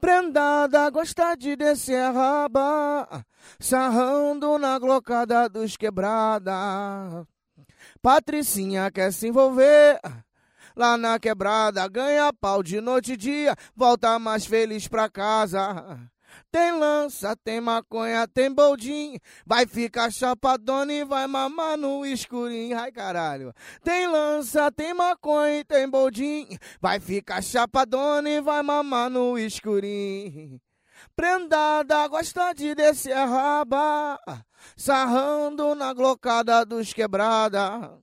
Prendada gosta de descer raba, sarrando na glocada dos quebrada. Patricinha quer se envolver, lá na quebrada, ganha pau de noite e dia, volta mais feliz pra casa. Tem lança, tem maconha, tem boldinho. Vai ficar chapadona e vai mamar no escurinho. Ai, caralho. Tem lança, tem maconha, tem boldinho. Vai ficar chapadona e vai mamar no escurinho. Prendada, gosta de descer a raba. Sarrando na glocada dos quebrada.